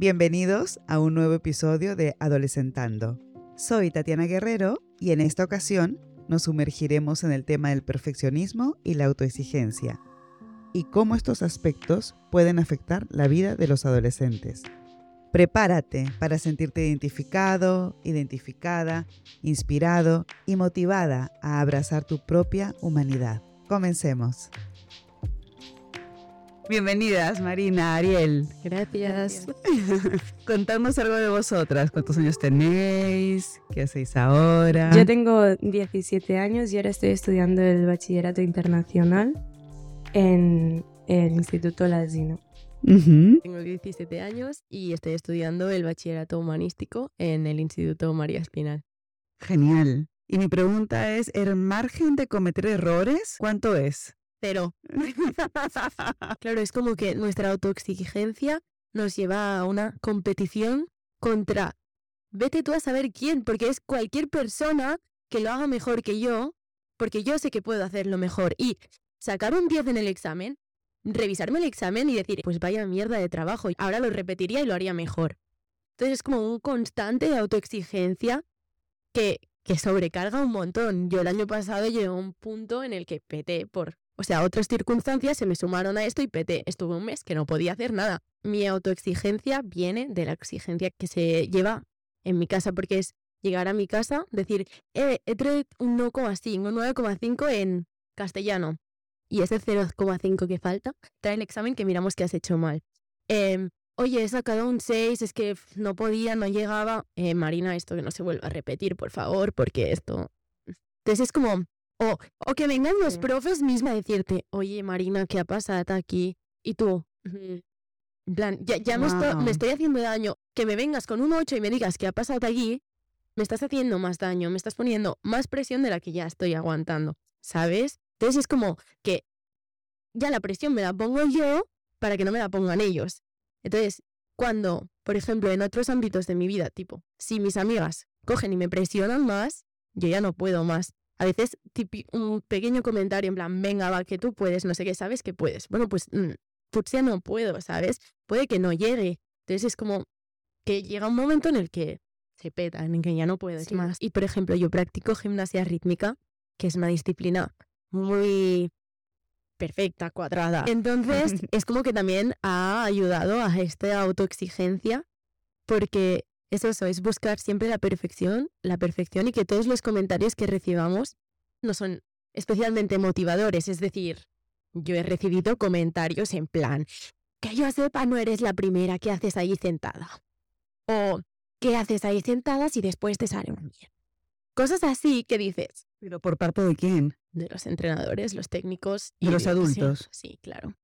Bienvenidos a un nuevo episodio de Adolescentando. Soy Tatiana Guerrero y en esta ocasión nos sumergiremos en el tema del perfeccionismo y la autoexigencia y cómo estos aspectos pueden afectar la vida de los adolescentes. Prepárate para sentirte identificado, identificada, inspirado y motivada a abrazar tu propia humanidad. Comencemos. Bienvenidas, Marina, Ariel. Gracias. Contadnos algo de vosotras. ¿Cuántos años tenéis? ¿Qué hacéis ahora? Yo tengo 17 años y ahora estoy estudiando el bachillerato internacional en el Instituto Lasino. Tengo 17 años y estoy estudiando el bachillerato humanístico en el Instituto María Espinal. Genial. Y mi pregunta es, ¿el margen de cometer errores cuánto es? Cero. claro, es como que nuestra autoexigencia nos lleva a una competición contra, vete tú a saber quién, porque es cualquier persona que lo haga mejor que yo, porque yo sé que puedo hacerlo mejor. Y sacar un 10 en el examen, revisarme el examen y decir, pues vaya mierda de trabajo, ahora lo repetiría y lo haría mejor. Entonces es como un constante de autoexigencia que, que sobrecarga un montón. Yo el año pasado llegué a un punto en el que peté por o sea, otras circunstancias se me sumaron a esto y peté. Estuve un mes que no podía hacer nada. Mi autoexigencia viene de la exigencia que se lleva en mi casa, porque es llegar a mi casa, decir, eh, he traído un 1,5, un 9,5 en castellano. Y ese 0,5 que falta, trae el examen que miramos que has hecho mal. Em, oye, he sacado un 6, es que no podía, no llegaba. Eh, Marina, esto que no se vuelva a repetir, por favor, porque esto... Entonces es como, o, o que vengan los profes misma a decirte, oye Marina, ¿qué ha pasado aquí? Y tú, en plan, ya, ya me, estoy, haciendo daño. Que me vengas con un 8 y me digas qué ha pasado allí, me estás haciendo más daño, me estás poniendo más presión de la que ya estoy aguantando, ¿sabes? Entonces es como que ya la presión me la pongo yo para que no me la pongan ellos. Entonces, cuando, por ejemplo, en otros ámbitos de mi vida, tipo, si mis amigas cogen y me presionan más, yo ya no puedo más a veces un pequeño comentario en plan, venga, va, que tú puedes, no sé qué, sabes que puedes. Bueno, pues, mm, pues ya no puedo, ¿sabes? Puede que no llegue. Entonces es como que llega un momento en el que se peta, en el que ya no puedes más. Y por ejemplo, yo practico gimnasia rítmica, que es una disciplina muy perfecta, cuadrada. Entonces, es como que también ha ayudado a esta autoexigencia porque es eso, es buscar siempre la perfección, la perfección y que todos los comentarios que recibamos no son especialmente motivadores. Es decir, yo he recibido comentarios en plan, que yo sepa, no eres la primera que haces ahí sentada. O, ¿qué haces ahí sentada si después te sale un bien? Cosas así que dices. ¿Pero por parte de quién? De los entrenadores, los técnicos. Y de los adultos. sí, claro.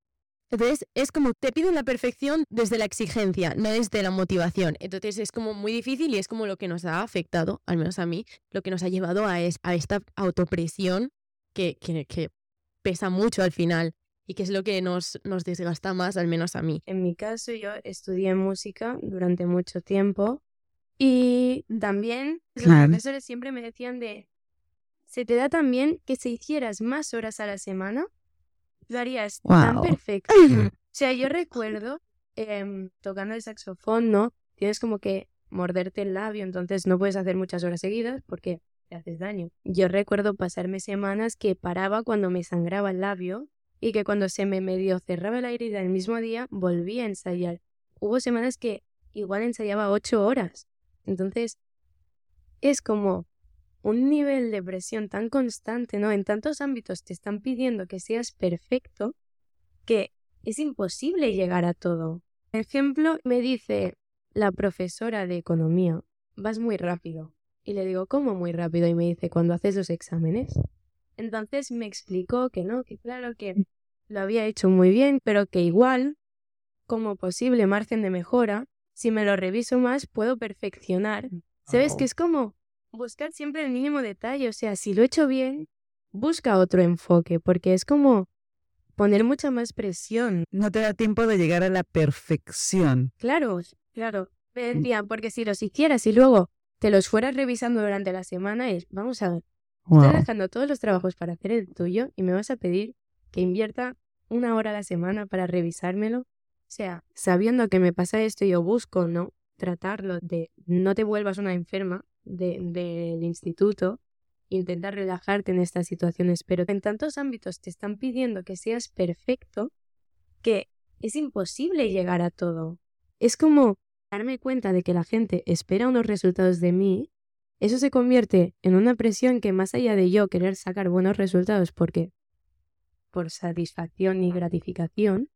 Entonces es como te piden la perfección desde la exigencia, no desde la motivación. Entonces es como muy difícil y es como lo que nos ha afectado, al menos a mí, lo que nos ha llevado a, a esta autopresión que, que, pesa mucho al final y que es lo que nos, nos desgasta más, al menos a mí. En mi caso yo estudié música durante mucho tiempo y también los profesores siempre me decían de, se te da también que se hicieras más horas a la semana lo harías tan perfecto. o sea, yo recuerdo em, tocando el saxofón, ¿no? Tienes como que morderte el labio, entonces no puedes hacer muchas horas seguidas porque te haces daño. Yo recuerdo pasarme semanas que paraba cuando me sangraba el labio y que cuando se me medio cerraba la herida el mismo día volvía a ensayar. Hubo semanas que igual ensayaba ocho horas. Entonces, es como un nivel de presión tan constante, ¿no? En tantos ámbitos te están pidiendo que seas perfecto que es imposible llegar a todo. Por ejemplo, me dice la profesora de economía, vas muy rápido. Y le digo, ¿cómo muy rápido? Y me dice, cuando haces los exámenes. Entonces me explicó que no, que claro que lo había hecho muy bien, pero que igual, como posible margen de mejora, si me lo reviso más, puedo perfeccionar. ¿Sabes? Que es como buscar siempre el mínimo detalle. O sea, si lo he hecho bien, busca otro enfoque, porque es como poner mucha más presión. No te da tiempo de llegar a la perfección. Claro, claro. Me mm. decían, porque si los hicieras y luego te los fueras revisando durante la semana, es, vamos a ver, estoy dejando todos los trabajos para hacer el tuyo y me vas a pedir que invierta una hora a la semana para revisármelo. O sea, sabiendo que me pasa esto, yo busco, ¿no? Tratarlo de no te vuelvas una enferma del de, instituto, intentar relajarte en estas situaciones, pero en tantos ámbitos te están pidiendo que seas perfecto que es imposible llegar a todo. Es como darme cuenta de que la gente espera unos resultados de mí, eso se convierte en una presión que más allá de yo querer sacar buenos resultados porque por satisfacción y gratificación,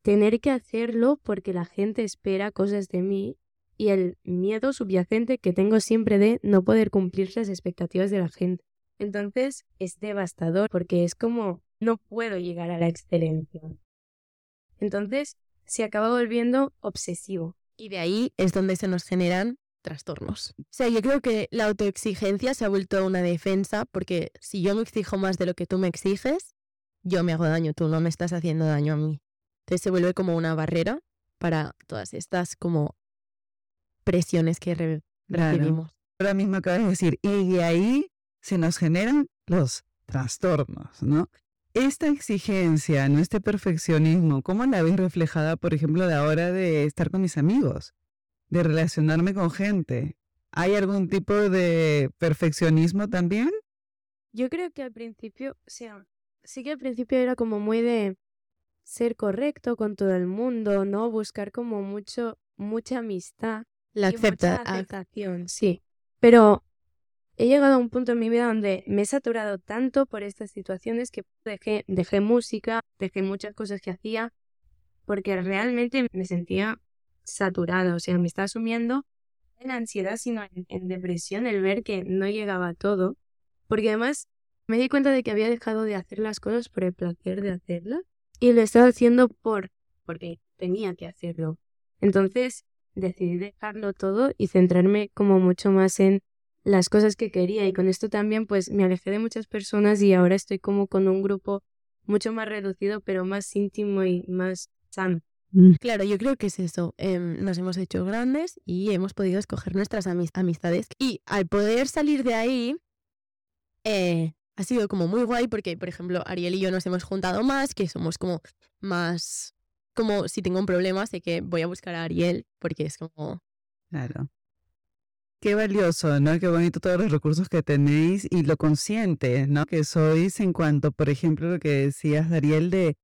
tener que hacerlo porque la gente espera cosas de mí y el miedo subyacente que tengo siempre de no poder cumplir las expectativas de la gente. Entonces es devastador porque es como no puedo llegar a la excelencia. Entonces se acaba volviendo obsesivo. Y de ahí es donde se nos generan trastornos. O sea, yo creo que la autoexigencia se ha vuelto una defensa porque si yo me exijo más de lo que tú me exiges, yo me hago daño, tú no me estás haciendo daño a mí. Entonces se vuelve como una barrera para todas estas como presiones que recibimos. Ahora mismo acabas de decir, y de ahí se nos generan los trastornos, ¿no? Esta exigencia, ¿no? este perfeccionismo, ¿cómo la ves reflejada, por ejemplo, a la hora de estar con mis amigos, de relacionarme con gente? ¿Hay algún tipo de perfeccionismo también? Yo creo que al principio, o sea, sí que al principio era como muy de ser correcto con todo el mundo, ¿no? Buscar como mucho, mucha amistad. La acepta aceptación, sí. Pero he llegado a un punto en mi vida donde me he saturado tanto por estas situaciones que dejé, dejé música, dejé muchas cosas que hacía, porque realmente me sentía saturada, o sea, me estaba sumiendo en ansiedad, sino en, depresión el ver que no llegaba a todo, porque además me di cuenta de que había dejado de hacer las cosas por el placer de hacerlas y lo estaba haciendo por porque tenía que hacerlo. Entonces decidí dejarlo todo y centrarme como mucho más en las cosas que quería y con esto también pues me alejé de muchas personas y ahora estoy como con un grupo mucho más reducido pero más íntimo y más sano. Mm. Claro, yo creo que es eso. Em, nos hemos hecho grandes y hemos podido escoger nuestras amistades. Y al poder salir de ahí, eh, ha sido como muy guay porque, por ejemplo, Ariel y yo nos hemos juntado más, que somos como más, como si tengo un problema, sé que voy a buscar a Ariel porque es como... Claro. Qué valioso, ¿no? Qué bonito todos los recursos que tenéis y lo consciente, ¿no? Que sois en cuanto, por ejemplo, lo que decías, Ariel, de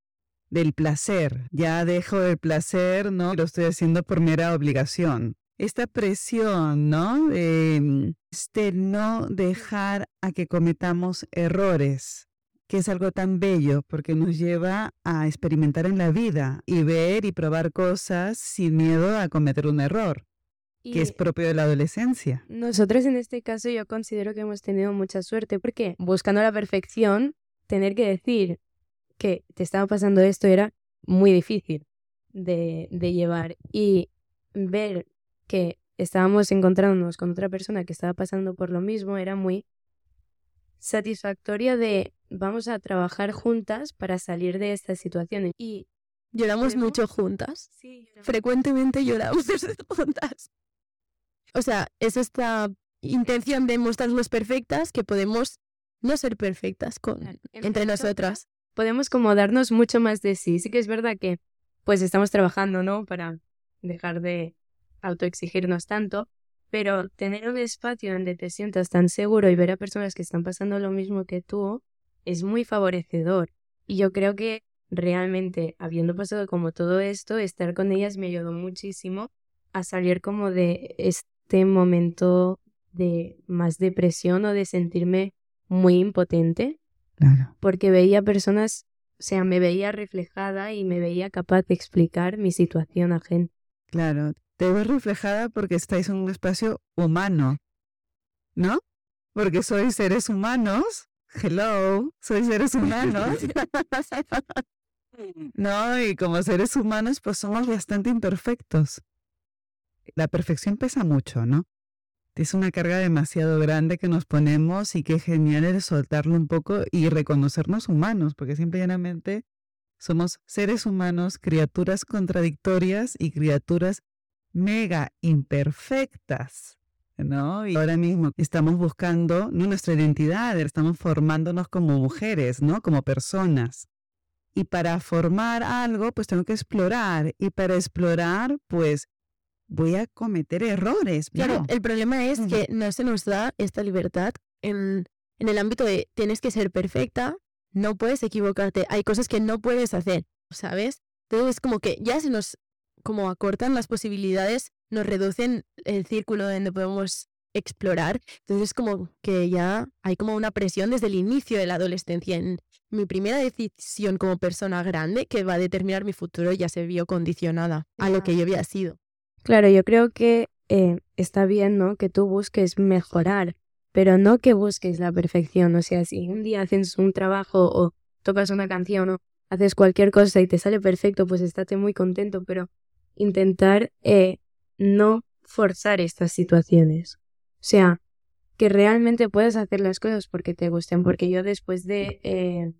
del placer. Ya dejo el placer, ¿no? Lo estoy haciendo por mera obligación. Esta presión, ¿no? De este no dejar a que cometamos errores, que es algo tan bello porque nos lleva a experimentar en la vida y ver y probar cosas sin miedo a cometer un error que es propio de la adolescencia. Nosotros en este caso yo considero que hemos tenido mucha suerte porque buscando la perfección, tener que decir que te estaba pasando esto era muy difícil de, de llevar y ver que estábamos encontrándonos con otra persona que estaba pasando por lo mismo era muy satisfactoria de vamos a trabajar juntas para salir de esta situación y lloramos mucho juntas. Sí, Frecuentemente lloramos juntas. O sea, es esta intención de mostrarnos perfectas que podemos no ser perfectas con, entre nosotras. Podemos como darnos mucho más de sí. Sí que es verdad que pues estamos trabajando, ¿no? Para dejar de autoexigirnos tanto, pero tener un espacio donde te sientas tan seguro y ver a personas que están pasando lo mismo que tú es muy favorecedor. Y yo creo que realmente, habiendo pasado como todo esto, estar con ellas me ayudó muchísimo a salir como de este momento de más depresión o de sentirme muy impotente. Porque veía personas, o sea, me veía reflejada y me veía capaz de explicar mi situación a gente. Claro, te ves reflejada porque estáis en un espacio humano, ¿no? Porque sois seres humanos. Hello, sois seres humanos. no, y como seres humanos, pues somos bastante imperfectos. La perfección pesa mucho, ¿no? Es una carga demasiado grande que nos ponemos y qué genial es soltarlo un poco y reconocernos humanos, porque simplemente somos seres humanos, criaturas contradictorias y criaturas mega imperfectas, ¿no? Y ahora mismo estamos buscando nuestra identidad, estamos formándonos como mujeres, ¿no? Como personas. Y para formar algo, pues tengo que explorar. Y para explorar, pues voy a cometer errores. Claro, el problema es que no se nos da esta libertad en, en el ámbito de tienes que ser perfecta, no puedes equivocarte, hay cosas que no puedes hacer, ¿sabes? Entonces es como que ya se nos como acortan las posibilidades, nos reducen el círculo donde podemos explorar. Entonces es como que ya hay como una presión desde el inicio de la adolescencia. En mi primera decisión como persona grande que va a determinar mi futuro ya se vio condicionada a lo que yo había sido. Claro, yo creo que eh, está bien, ¿no? Que tú busques mejorar, pero no que busques la perfección. O sea, si un día haces un trabajo o tocas una canción o haces cualquier cosa y te sale perfecto, pues estate muy contento, pero intentar eh, no forzar estas situaciones. O sea, que realmente puedas hacer las cosas porque te gusten, porque yo después de eh,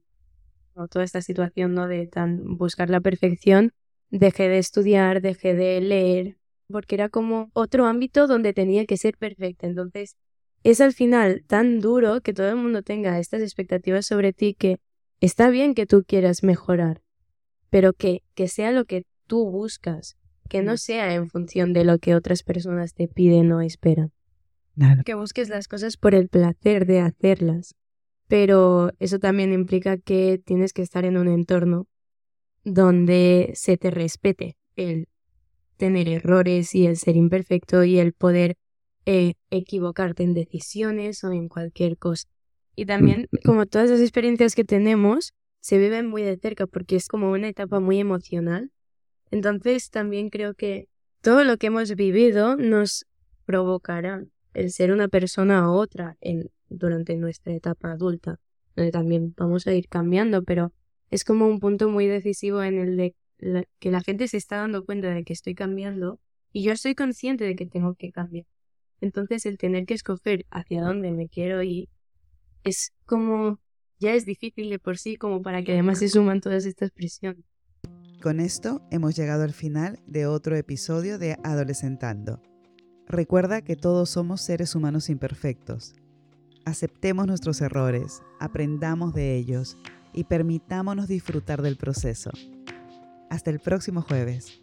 toda esta situación ¿no? de tan buscar la perfección, dejé de estudiar, dejé de leer, porque era como otro ámbito donde tenía que ser perfecta. Entonces, es al final tan duro que todo el mundo tenga estas expectativas sobre ti que está bien que tú quieras mejorar, pero que, que sea lo que tú buscas, que no sea en función de lo que otras personas te piden o esperan. Que busques las cosas por el placer de hacerlas. Pero eso también implica que tienes que estar en un entorno donde se te respete el tener errores y el ser imperfecto y el poder eh, equivocarte en decisiones o en cualquier cosa. Y también, como todas las experiencias que tenemos, se viven muy de cerca porque es como una etapa muy emocional. Entonces, también creo que todo lo que hemos vivido nos provocará el ser una persona u otra en, durante nuestra etapa adulta, donde también vamos a ir cambiando, pero es como un punto muy decisivo en el de que la gente se está dando cuenta de que estoy cambiando y yo estoy consciente de que tengo que cambiar. Entonces el tener que escoger hacia dónde me quiero ir es como ya es difícil de por sí como para que además se suman todas estas presiones. Con esto hemos llegado al final de otro episodio de Adolescentando. Recuerda que todos somos seres humanos imperfectos. Aceptemos nuestros errores, aprendamos de ellos y permitámonos disfrutar del proceso. Hasta el próximo jueves.